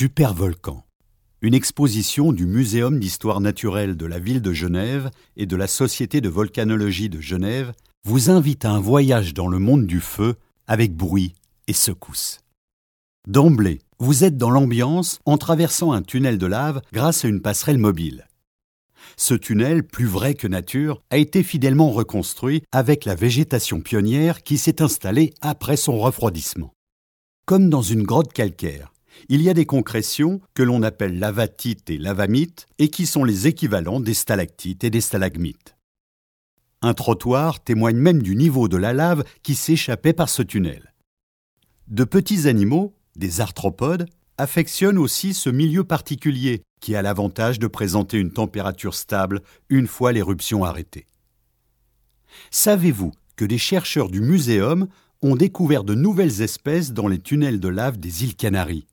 Supervolcan. Une exposition du Muséum d'histoire naturelle de la ville de Genève et de la Société de volcanologie de Genève vous invite à un voyage dans le monde du feu avec bruit et secousse. D'emblée, vous êtes dans l'ambiance en traversant un tunnel de lave grâce à une passerelle mobile. Ce tunnel, plus vrai que nature, a été fidèlement reconstruit avec la végétation pionnière qui s'est installée après son refroidissement. Comme dans une grotte calcaire, il y a des concrétions que l'on appelle lavatites et lavamites et qui sont les équivalents des stalactites et des stalagmites. Un trottoir témoigne même du niveau de la lave qui s'échappait par ce tunnel. De petits animaux, des arthropodes, affectionnent aussi ce milieu particulier qui a l'avantage de présenter une température stable une fois l'éruption arrêtée. Savez-vous que des chercheurs du muséum ont découvert de nouvelles espèces dans les tunnels de lave des îles Canaries?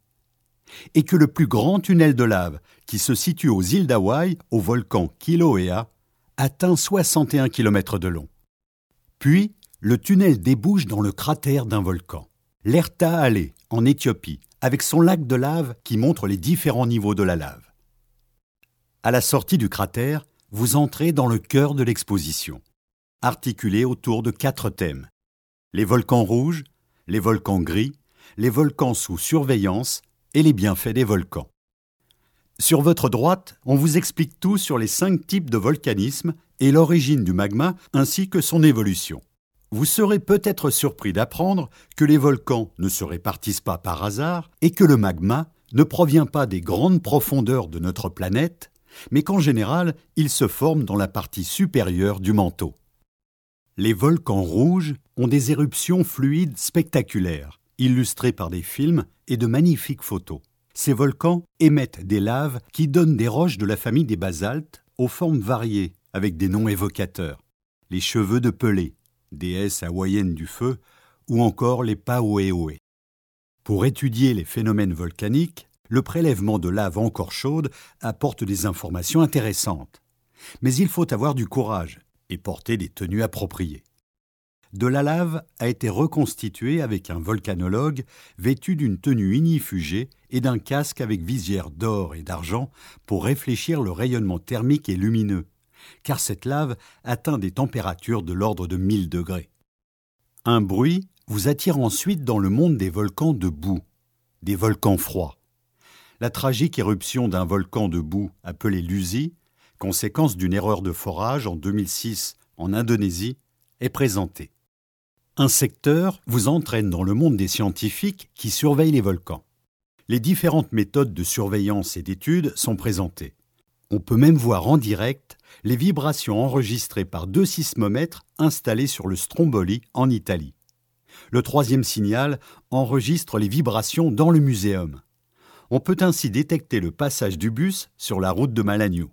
Et que le plus grand tunnel de lave, qui se situe aux îles d'Hawaï, au volcan Kilauea, atteint 61 km de long. Puis, le tunnel débouche dans le cratère d'un volcan, l'Erta Ale, en Éthiopie, avec son lac de lave qui montre les différents niveaux de la lave. À la sortie du cratère, vous entrez dans le cœur de l'exposition, articulé autour de quatre thèmes les volcans rouges, les volcans gris, les volcans sous surveillance et les bienfaits des volcans. Sur votre droite, on vous explique tout sur les cinq types de volcanisme et l'origine du magma ainsi que son évolution. Vous serez peut-être surpris d'apprendre que les volcans ne se répartissent pas par hasard et que le magma ne provient pas des grandes profondeurs de notre planète, mais qu'en général, il se forme dans la partie supérieure du manteau. Les volcans rouges ont des éruptions fluides spectaculaires, illustrées par des films et de magnifiques photos. Ces volcans émettent des laves qui donnent des roches de la famille des basaltes aux formes variées, avec des noms évocateurs. Les cheveux de Pelé, déesse hawaïenne du feu, ou encore les Paoeoe. Pour étudier les phénomènes volcaniques, le prélèvement de lave encore chaude apporte des informations intéressantes. Mais il faut avoir du courage et porter des tenues appropriées. De la lave a été reconstituée avec un volcanologue vêtu d'une tenue inifugée et d'un casque avec visière d'or et d'argent pour réfléchir le rayonnement thermique et lumineux, car cette lave atteint des températures de l'ordre de 1000 degrés. Un bruit vous attire ensuite dans le monde des volcans de boue, des volcans froids. La tragique éruption d'un volcan de boue appelé Luzi, conséquence d'une erreur de forage en 2006 en Indonésie, est présentée. Un secteur vous entraîne dans le monde des scientifiques qui surveillent les volcans. Les différentes méthodes de surveillance et d'études sont présentées. On peut même voir en direct les vibrations enregistrées par deux sismomètres installés sur le Stromboli en Italie. Le troisième signal enregistre les vibrations dans le muséum. On peut ainsi détecter le passage du bus sur la route de Malagnou.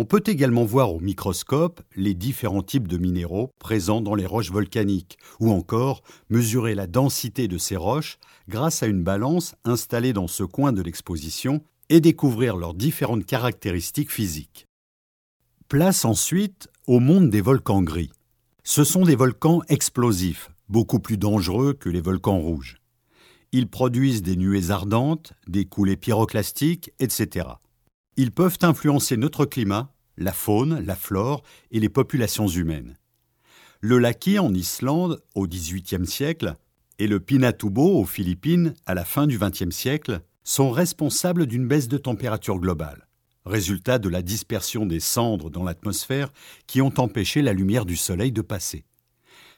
On peut également voir au microscope les différents types de minéraux présents dans les roches volcaniques, ou encore mesurer la densité de ces roches grâce à une balance installée dans ce coin de l'exposition et découvrir leurs différentes caractéristiques physiques. Place ensuite au monde des volcans gris. Ce sont des volcans explosifs, beaucoup plus dangereux que les volcans rouges. Ils produisent des nuées ardentes, des coulées pyroclastiques, etc. Ils peuvent influencer notre climat, la faune, la flore et les populations humaines. Le Laki en Islande au XVIIIe siècle et le Pinatubo aux Philippines à la fin du XXe siècle sont responsables d'une baisse de température globale, résultat de la dispersion des cendres dans l'atmosphère qui ont empêché la lumière du Soleil de passer.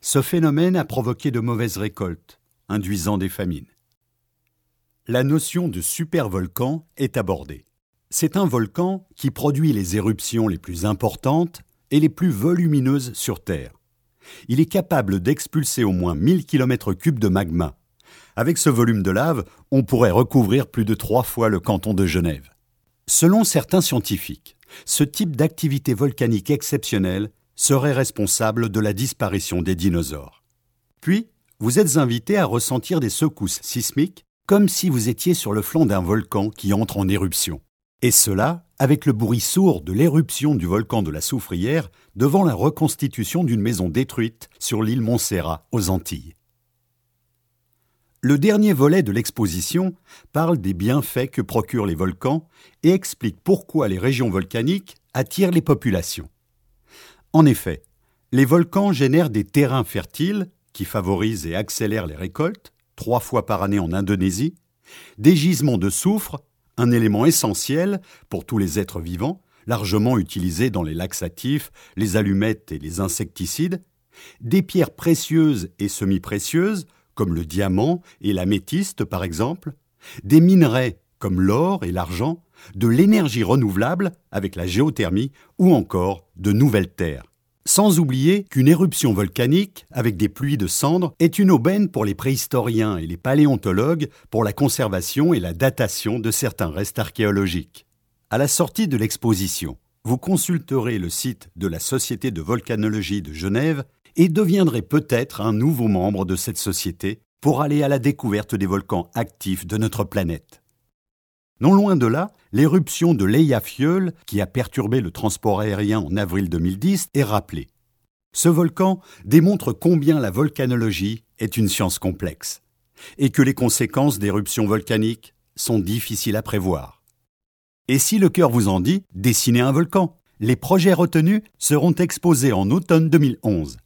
Ce phénomène a provoqué de mauvaises récoltes, induisant des famines. La notion de supervolcan est abordée. C'est un volcan qui produit les éruptions les plus importantes et les plus volumineuses sur Terre. Il est capable d'expulser au moins 1000 km3 de magma. Avec ce volume de lave, on pourrait recouvrir plus de trois fois le canton de Genève. Selon certains scientifiques, ce type d'activité volcanique exceptionnelle serait responsable de la disparition des dinosaures. Puis, vous êtes invité à ressentir des secousses sismiques comme si vous étiez sur le flanc d'un volcan qui entre en éruption. Et cela avec le bruit sourd de l'éruption du volcan de la Soufrière devant la reconstitution d'une maison détruite sur l'île Montserrat aux Antilles. Le dernier volet de l'exposition parle des bienfaits que procurent les volcans et explique pourquoi les régions volcaniques attirent les populations. En effet, les volcans génèrent des terrains fertiles qui favorisent et accélèrent les récoltes, trois fois par année en Indonésie, des gisements de soufre, un élément essentiel pour tous les êtres vivants, largement utilisé dans les laxatifs, les allumettes et les insecticides, des pierres précieuses et semi-précieuses, comme le diamant et l'améthyste par exemple, des minerais comme l'or et l'argent, de l'énergie renouvelable avec la géothermie ou encore de nouvelles terres. Sans oublier qu'une éruption volcanique, avec des pluies de cendres, est une aubaine pour les préhistoriens et les paléontologues pour la conservation et la datation de certains restes archéologiques. À la sortie de l'exposition, vous consulterez le site de la Société de volcanologie de Genève et deviendrez peut-être un nouveau membre de cette société pour aller à la découverte des volcans actifs de notre planète. Non loin de là, l'éruption de l'Eyjafjöll, qui a perturbé le transport aérien en avril 2010, est rappelée. Ce volcan démontre combien la volcanologie est une science complexe et que les conséquences d'éruptions volcaniques sont difficiles à prévoir. Et si le cœur vous en dit, dessinez un volcan. Les projets retenus seront exposés en automne 2011.